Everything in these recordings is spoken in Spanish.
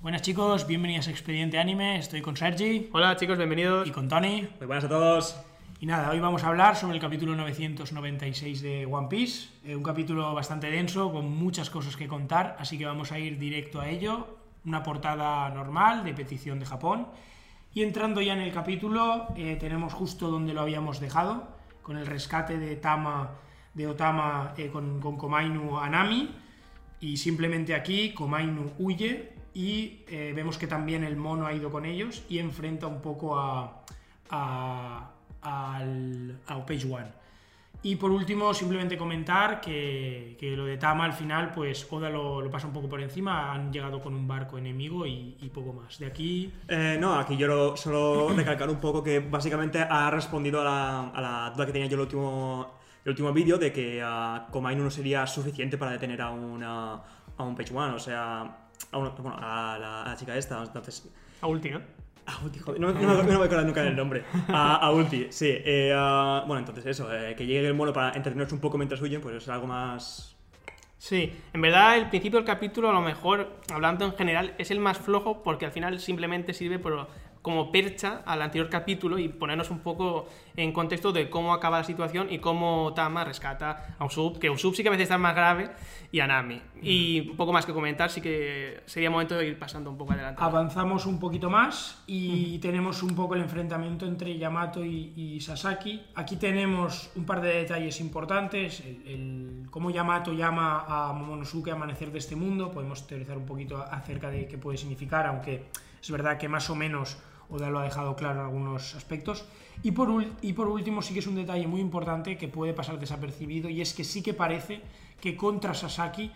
Buenas chicos, bienvenidos a Expediente Anime, estoy con Sergi Hola chicos, bienvenidos. y con Tony. Muy buenas a todos. Y nada, hoy vamos a hablar sobre el capítulo 996 de One Piece, eh, un capítulo bastante denso con muchas cosas que contar, así que vamos a ir directo a ello. Una portada normal de petición de Japón. Y entrando ya en el capítulo, eh, tenemos justo donde lo habíamos dejado, con el rescate de Tama, de Otama eh, con, con Komainu a Nami. Y simplemente aquí Komainu huye y eh, vemos que también el mono ha ido con ellos y enfrenta un poco a, a, al, a Page One. Y por último, simplemente comentar que, que lo de Tama al final, pues Oda lo, lo pasa un poco por encima, han llegado con un barco enemigo y, y poco más. De aquí, Eh, no, aquí yo lo- solo recalcar un poco que básicamente ha respondido a la, a la duda que tenía yo en el último, el último vídeo de que ah, Komainu no sería suficiente para detener a, una, a un Page One, o sea, a, una- bueno, a, la, a la chica esta. Entonces, A Ulti, ¿no? A Ulti, joder, no, me voy a acordar nunca del nombre. A, Ulti, sí. eh, ah, bueno, entonces eso, eh, que llegue el mono para entretenerse un poco mientras huyen, pues es algo más... Sí, en verdad el principio del capítulo a lo mejor, hablando en general, es el más flojo porque al final simplemente sirve por- como percha al anterior capítulo y ponernos un poco en contexto de cómo acaba la situación y cómo Tama rescata a Usopp, que Usopp sí que a veces está más grave, y a Nami. Y un poco más que comentar, sí que sería momento de ir pasando un poco adelante. avanzamos un poquito más y tenemos un poco el enfrentamiento entre Yamato y, y Sasaki. Aquí tenemos un par de detalles importantes, el, el- cómo Yamato llama a Momonosuke Amanecer de este mundo, podemos teorizar un poquito acerca de qué puede significar, aunque es verdad que más o menos Oda lo ha dejado claro en algunos aspectos. Y por, último, sí que es un detalle muy importante que puede pasar desapercibido, y es que sí que parece que contra Sasaki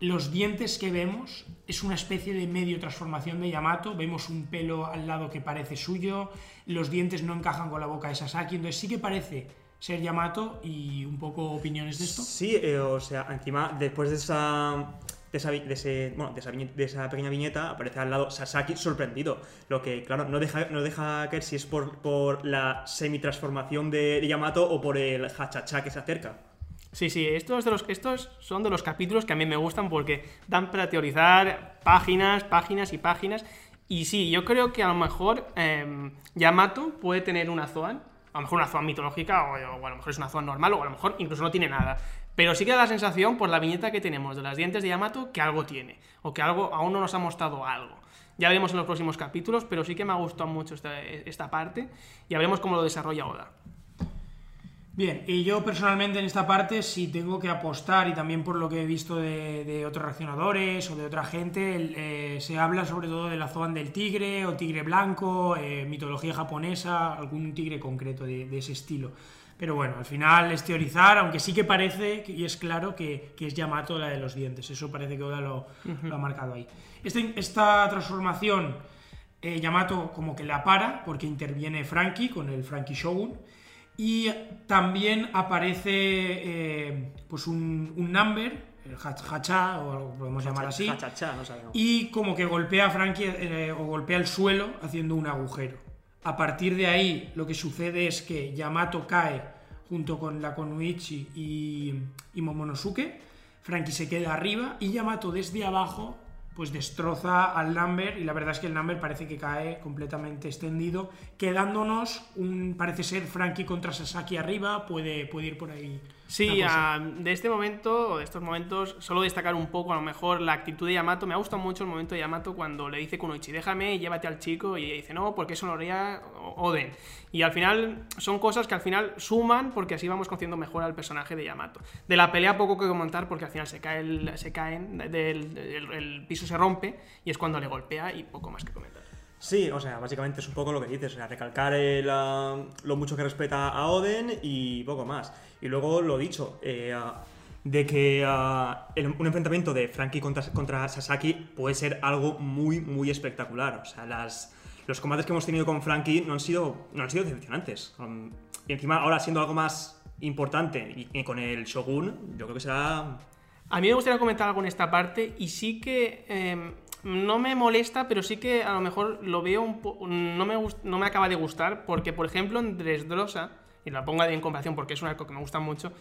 los dientes que vemos es una especie de medio transformación de Yamato. Vemos un pelo al lado que parece suyo, los dientes no encajan con la boca de Sasaki, entonces sí que parece ser Yamato y un poco opiniones de esto. Sí, eh, o sea, encima, después de esa. De esa, de esa, pequeña viñeta aparece al lado Sasaki sorprendido. Lo que, claro, no deja, no deja caer si es por, por la semi-transformación de, de Yamato o por el hachacha que se acerca. Sí, sí, estos, de los, estos son de los capítulos que a mí me gustan porque dan para teorizar páginas, páginas y páginas. Y sí, yo creo que a lo mejor eh, Yamato puede tener una Zoan, a lo mejor una Zoan mitológica, o, a lo mejor es una Zoan normal, o a lo mejor incluso no tiene nada. Pero sí que da la sensación, por la viñeta que tenemos de las dientes de Yamato, que algo tiene, o que algo aún no nos ha mostrado algo. Ya veremos en los próximos capítulos, pero sí que me ha gustado mucho esta, esta parte, y veremos cómo lo desarrolla Oda. Bien, y yo personalmente en esta parte, si tengo que apostar, y también por lo que he visto de, de otros reaccionadores o de otra gente, el, eh, se habla sobre todo de la Zoan del tigre o tigre blanco, eh, mitología japonesa, algún tigre concreto de, de ese estilo. Pero bueno, al final es teorizar, aunque sí que parece, y es claro, que, que es Yamato la de los dientes. Eso parece que Oda lo, lo ha marcado ahí. Este- esta transformación, eh, Yamato como que la para, porque interviene Frankie con el Frankie Shogun. Y también aparece eh, pues un, un number, el hach- hacha, o algo que podemos llamar así, Hachacha, no sabemos. y como que golpea a Frankie eh, o golpea el suelo haciendo un agujero. A partir de ahí lo que sucede es que Yamato cae junto con la Konuichi y, y Momonosuke, Frankie se queda arriba y Yamato desde abajo pues destroza al Number y la verdad es que el Number parece que cae completamente extendido, quedándonos un parece ser Frankie contra Sasaki arriba, puede, puede ir por ahí. Sí, de este momento, o de estos momentos, solo destacar un poco a lo mejor la actitud de Yamato. Me ha gustado mucho el momento de Yamato cuando le dice Kunoichi, déjame, llévate al chico, y ella dice, no, porque eso lo haría Oden. Y al final son cosas que al final suman porque así vamos conociendo mejor al personaje de Yamato. De la pelea poco que comentar porque al final se, cae el- se caen, del, el, el piso se rompe y es cuando le golpea y poco más que comentar. Sí, o sea, básicamente es un poco lo que dices, o sea, recalcar el, lo mucho que respeta a Oden y poco más. Y luego lo dicho, eh, ah, de que ah, un enfrentamiento de Frankie contra, contra Sasaki puede ser algo muy, muy espectacular. O sea, las, los combates que hemos tenido con Frankie no han sido, no han sido decepcionantes. Um, y encima, ahora siendo algo más importante y, con el Shogun, yo creo que será A mí me gustaría comentar algo en esta parte y sí que eh, no me molesta, pero sí que a lo mejor lo veo un poco... No me, no me acaba de gustar porque, por ejemplo, en Dressrosa y la pongo en comparación porque es un arco que me gusta mucho,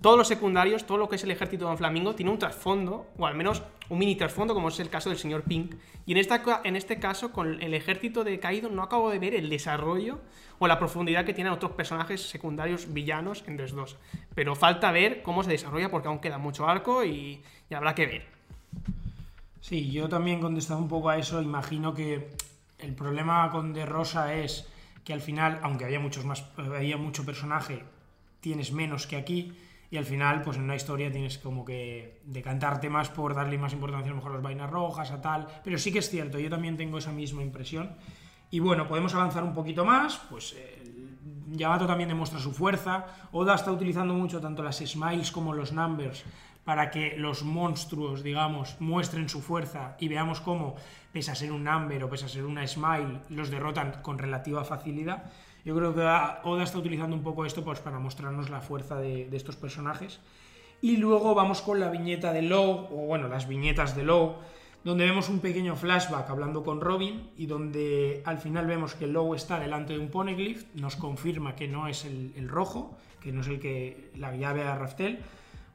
todos los secundarios, todo lo que es el ejército de Don Flamingo, tiene un trasfondo, o al menos un mini trasfondo, como es el caso del señor Pink. Y en, esta, en este caso, con el ejército de Kaido, no acabo de ver el desarrollo o la profundidad que tienen otros personajes secundarios villanos en 2 Pero falta ver cómo se desarrolla porque aún queda mucho arco y, habrá que ver. Sí, yo también contestando un poco a eso, imagino que el problema con De Rosa es que al final, aunque había muchos más, había mucho personaje, tienes menos que aquí y al final, pues en una historia tienes como que decantarte más por darle más importancia a lo mejor las vainas rojas, a tal. Pero sí que es cierto, yo también tengo esa misma impresión. Y bueno, podemos avanzar un poquito más, pues Yamato también demuestra su fuerza. Oda está utilizando mucho tanto las smiles como los numbers para que los monstruos, digamos, muestren su fuerza y veamos cómo, pese a ser un number o pese a ser una smile, los derrotan con relativa facilidad. Yo creo que Oda está utilizando un poco esto pues, para mostrarnos la fuerza de, estos personajes. Y luego vamos con la viñeta de Low, o bueno, las viñetas de Low, donde vemos un pequeño flashback hablando con Robin y donde al final vemos que Low está delante de un poneglyph, nos confirma que no es el, rojo, que no es el que la llave a Raftel,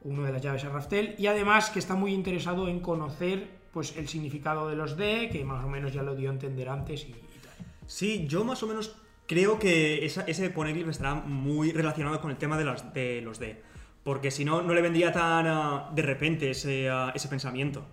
uno de las llaves a Raftel, y además que está muy interesado en conocer pues el significado de los D, que más o menos ya lo dio a entender antes y, y tal. Sí, yo más o menos creo que ese poneglyph estará muy relacionado con el tema de, las, de los D. Porque si no, no le vendría tan ah, de repente ese, ah, ese pensamiento.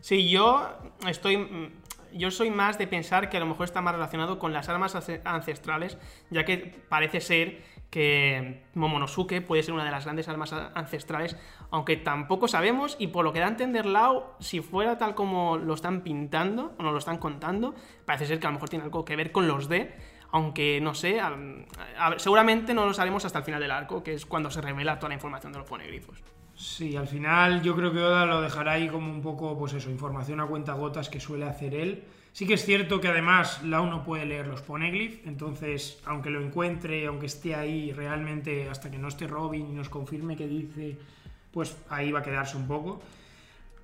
Sí, yo estoy. Mm, yo soy más de pensar que a lo mejor está más relacionado con las armas ancestrales, ya que parece ser que Momonosuke puede ser una de las grandes armas ancestrales, aunque tampoco sabemos, y por lo que da a entender Lao, si fuera tal como lo están pintando o nos lo están contando, parece ser que a lo mejor tiene algo que ver con los D, aunque no sé, seguramente no lo sabemos hasta el final del arco, que es cuando se revela toda la información de los ponegrifos. Sí, al final yo creo que Oda lo dejará ahí como un poco, pues eso, información a cuenta gotas que suele hacer él. Sí que es cierto que además Lau no puede leer los poneglyphs, entonces aunque lo encuentre, aunque esté ahí realmente hasta que no esté Robin y nos confirme que dice, pues ahí va a quedarse un poco.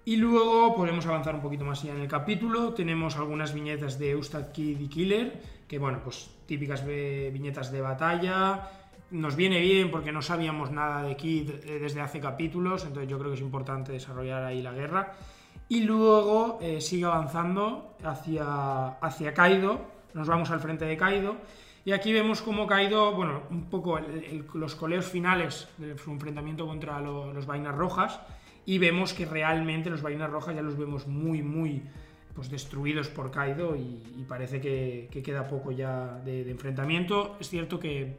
Y luego podemos avanzar un poquito más allá en el capítulo. Tenemos algunas viñetas de Ustad Kid y Killer, que bueno, pues típicas viñetas de batalla. Nos viene bien porque no sabíamos nada de Kid eh, desde hace capítulos, entonces yo creo que es importante desarrollar ahí la guerra. Y luego eh, sigue avanzando hacia, hacia Kaido, nos vamos al frente de Kaido. Y aquí vemos como Kaido, bueno, un poco los coleos finales de su enfrentamiento contra los vainas rojas. Y vemos que realmente los vainas rojas ya los vemos muy, muy pues destruidos por Kaido y, parece que, queda poco ya de, enfrentamiento. Es cierto que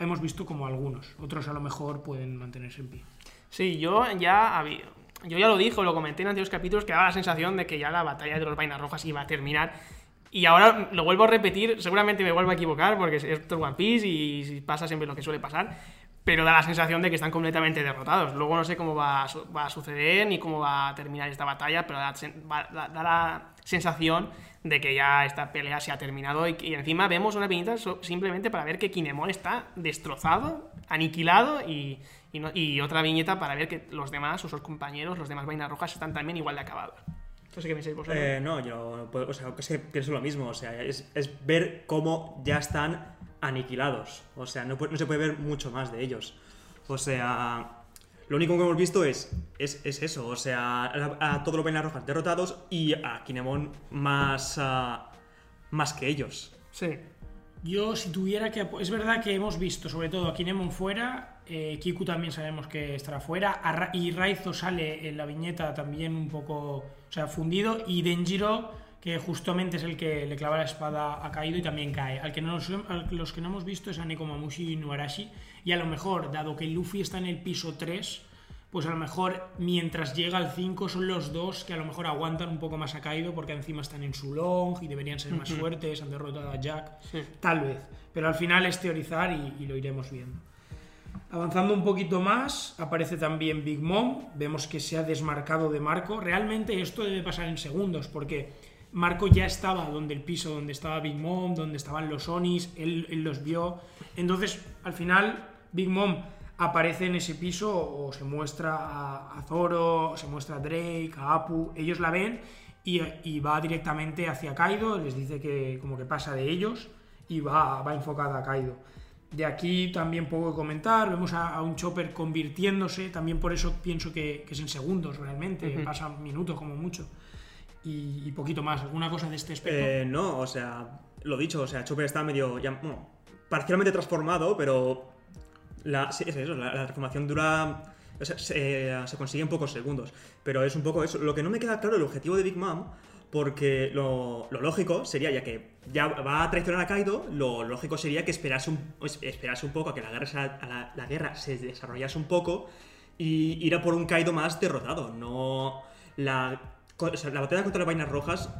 hemos visto como algunos, otros a lo mejor pueden mantenerse en pie. Sí, yo ya había, yo ya lo dije, lo comenté en antiguos capítulos, que daba la sensación de que ya la batalla de los vainas rojas iba a terminar. Y ahora lo vuelvo a repetir, seguramente me vuelvo a equivocar porque es One Piece y pasa siempre lo que suele pasar pero da la sensación de que están completamente derrotados. Luego no sé cómo va a, suceder ni cómo va a terminar esta batalla, pero da, la sensación de que ya esta pelea se ha terminado y, encima vemos una viñeta simplemente para ver que Kinemon está destrozado, aniquilado y, otra viñeta para ver que los demás, sus compañeros, los demás vainas rojas están también igual de acabados. No sé qué pensáis vosotros. Eh, no, yo o sea, es que pienso lo mismo. O sea, es, es ver cómo ya están aniquilados. O sea, no, no, se puede ver mucho más de ellos. O sea, lo único que hemos visto es, es, eso. O sea, a, todos los Vainas Rojas derrotados y a Kinemon más, ah, más que ellos. Sí. Yo, si tuviera que. Es verdad que hemos visto, sobre todo a Kinemon fuera. Eh, Kiku también sabemos que estará fuera. Y Raizo sale en la viñeta también un poco. O sea, fundido. Y Denjiro que justamente es el que le clava la espada a Kaido y también cae. Al que no los que no hemos visto es a Nekomamushi y Nuarashi. Y a lo mejor, dado que Luffy está en el piso 3, pues a lo mejor mientras llega al 5 son los dos que a lo mejor aguantan un poco más a Kaido porque encima están en su long y deberían ser más fuertes, han derrotado a Jack. Tal vez. Pero al final es teorizar y, y lo iremos viendo. Avanzando un poquito más, aparece también Big Mom. Vemos que se ha desmarcado de Marco. Realmente esto debe pasar en segundos porque Marco ya estaba donde el piso, donde estaba Big Mom, donde estaban los Onis, él, los vio. Entonces, al final, Big Mom aparece en ese piso o se muestra a, Zoro, se muestra a Drake, a Apu, ellos la ven y, va directamente hacia Kaido, les dice que como que pasa de ellos y va, va enfocada a Kaido. De aquí también poco que comentar. Vemos a, a un Chopper convirtiéndose. También por eso pienso que, que es en segundos realmente. Pasan minutos como mucho. Y, y poquito más. ¿Alguna cosa de este aspecto? Eh, no, o sea, lo dicho, o sea, Chopper está medio, ya, bueno, parcialmente transformado, pero la, sí, es eso, la, la transformación dura, o sea, se, se consigue en pocos segundos. Pero es un poco eso. Lo que no me queda claro el objetivo de Big Mom, porque lo, lo lógico sería, ya que ya va a traicionar a Kaido, lo lógico sería que esperase un, pues, esperase un poco a que la guerra, se, a la, la guerra se desarrollase un poco y ir a por un Kaido más derrotado. No la, o sea, la batalla contra las vainas rojas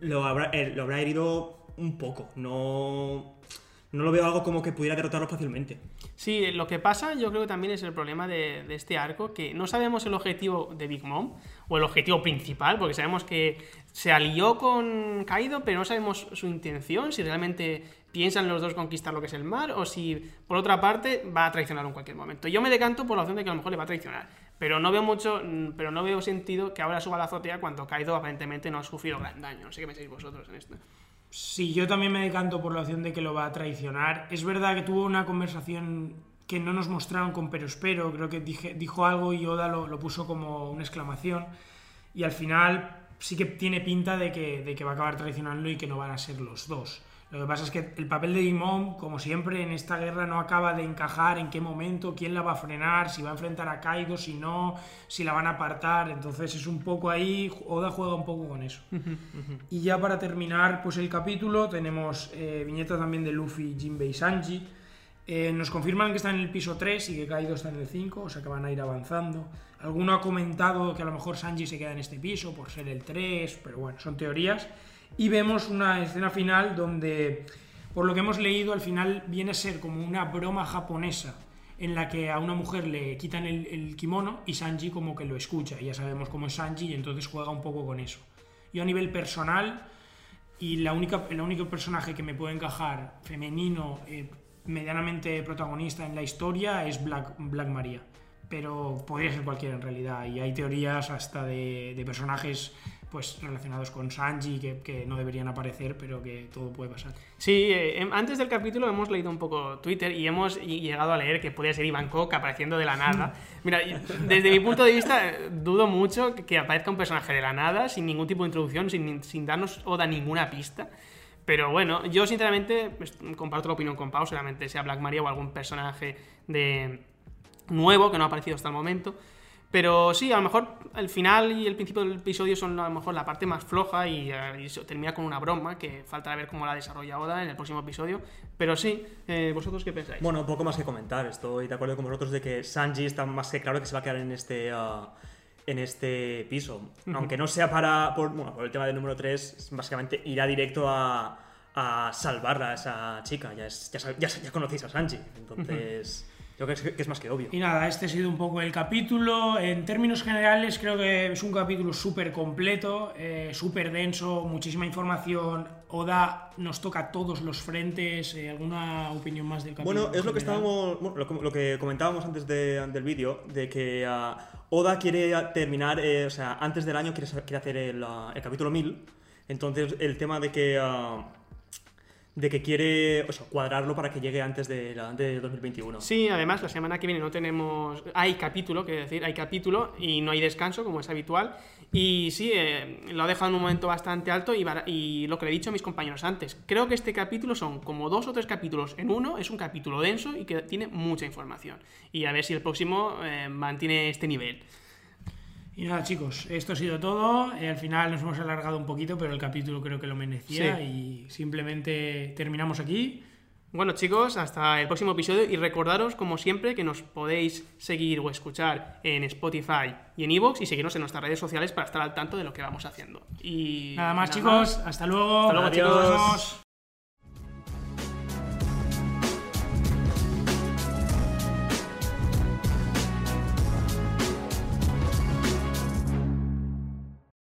lo habrá, eh, lo habrá herido un poco. No, no lo veo algo como que pudiera derrotarlo fácilmente. Sí, lo que pasa yo creo que también es el problema de, este arco, que no sabemos el objetivo de Big Mom, o el objetivo principal, porque sabemos que se alió con Kaido, pero no sabemos su intención, si realmente piensan los dos conquistar lo que es el mar, o si por otra parte va a traicionar en cualquier momento. Yo me decanto por la opción de que a lo mejor le va a traicionar, pero no veo mucho, mm, pero no veo sentido que ahora suba la azotea cuando Kaido aparentemente no ha sufrido gran daño. No sé qué pensáis vosotros en esto. Sí, yo también me decanto por la opción de que lo va a traicionar. Es verdad que tuvo una conversación que no nos mostraron con pero espero, creo que dijo algo y Oda lo, lo puso como una exclamación. Y al final sí que tiene pinta de que, de que va a acabar traicionando y que no van a ser los dos. Lo que pasa es que el papel de Dimon, como siempre en esta guerra, no acaba de encajar en qué momento, quién la va a frenar, si va a enfrentar a Kaido, si no, si la van a apartar. Entonces es un poco ahí, Oda juega un poco con eso. Y ya para terminar pues el capítulo tenemos eh, viñeta también de Luffy, Jinbei y Sanji. Eh, nos confirman que están en el piso 3 y que Kaido está en el 5, o sea que van a ir avanzando. Alguno ha comentado que a lo mejor Sanji se queda en este piso por ser el 3, pero bueno, son teorías. Y vemos una escena final donde, por lo que hemos leído, al final viene a ser como una broma japonesa en la que a una mujer le quitan el, kimono y Sanji como que lo escucha. Y ya sabemos cómo es Sanji y entonces juega un poco con eso. Yo a nivel personal, y la única, el único personaje que me puede encajar femenino, eh, medianamente protagonista en la historia, es Black, Black Maria. Pero podría ser cualquiera en realidad. Y hay teorías hasta de personajes pues relacionados con Sanji que, que no deberían aparecer, pero que todo puede pasar. Sí, eh, em- antes del capítulo hemos leído un poco Twitter y hemos llegado a leer que podría ser Iván Koch apareciendo de la nada. Mira, desde mi punto de vista, eh, dudo mucho que- que aparezca un personaje de la nada, sin ningún tipo de introducción, sin, sin darnos o da ninguna pista. Pero bueno, yo sinceramente pues, comparto la opinión con Pau, seguramente sea Black Maria o algún personaje de nuevo que no ha aparecido hasta el momento. Pero sí, a lo mejor el final y el principio del episodio son a lo mejor la parte más floja y, eh, y termina con una broma que falta ver cómo la desarrolla Oda en el próximo episodio. Pero sí, eh, ¿vosotros qué pensáis? Bueno, poco más que comentar. Estoy de acuerdo con vosotros de que Sanji está más que claro que se va a quedar en este, ah, en este piso. Aunque no sea para por, bueno, por el tema del número 3, básicamente irá directo a, a salvarla a esa chica. Ya, es, ya, ya, ya conocéis a Sanji. Entonces, yo creo que es, que es más que obvio. Y nada, este ha sido un poco el capítulo. En términos generales, creo que es un capítulo súper completo, eh, súper denso, muchísima información. Oda nos toca todos los frentes. eh, ¿Alguna opinión más del capítulo? Bueno, es lo que estábamos, bueno, lo, que- lo que comentábamos antes de- del vídeo, de que ah, Oda quiere terminar, eh, o sea, antes del año quiere, quiere hacer el, ah, el capítulo 1000. Entonces, el tema de que ah, de que quiere o sea, cuadrarlo para que llegue antes de, la- de 2021. Sí, además la semana que viene no tenemos... Hay capítulo, quiero decir, hay capítulo y no hay descanso como es habitual. Y sí, eh, lo ha dejado en un momento bastante alto y, y lo que le he dicho a mis compañeros antes, creo que este capítulo son como dos o tres capítulos en uno, es un capítulo denso y que tiene mucha información. Y a ver si el próximo eh, mantiene este nivel. Y nada, chicos, esto ha sido todo. Eh, al final nos hemos alargado un poquito, pero el capítulo creo que lo merecía. Sí. Y simplemente terminamos aquí. Bueno chicos, hasta el próximo episodio y recordaros como siempre que nos podéis seguir o escuchar en Spotify y en Evox y seguirnos en nuestras redes sociales para estar al tanto de lo que vamos haciendo. Y Nada más, nada chicos. Hasta luego. Hasta luego, Adiós. chicos.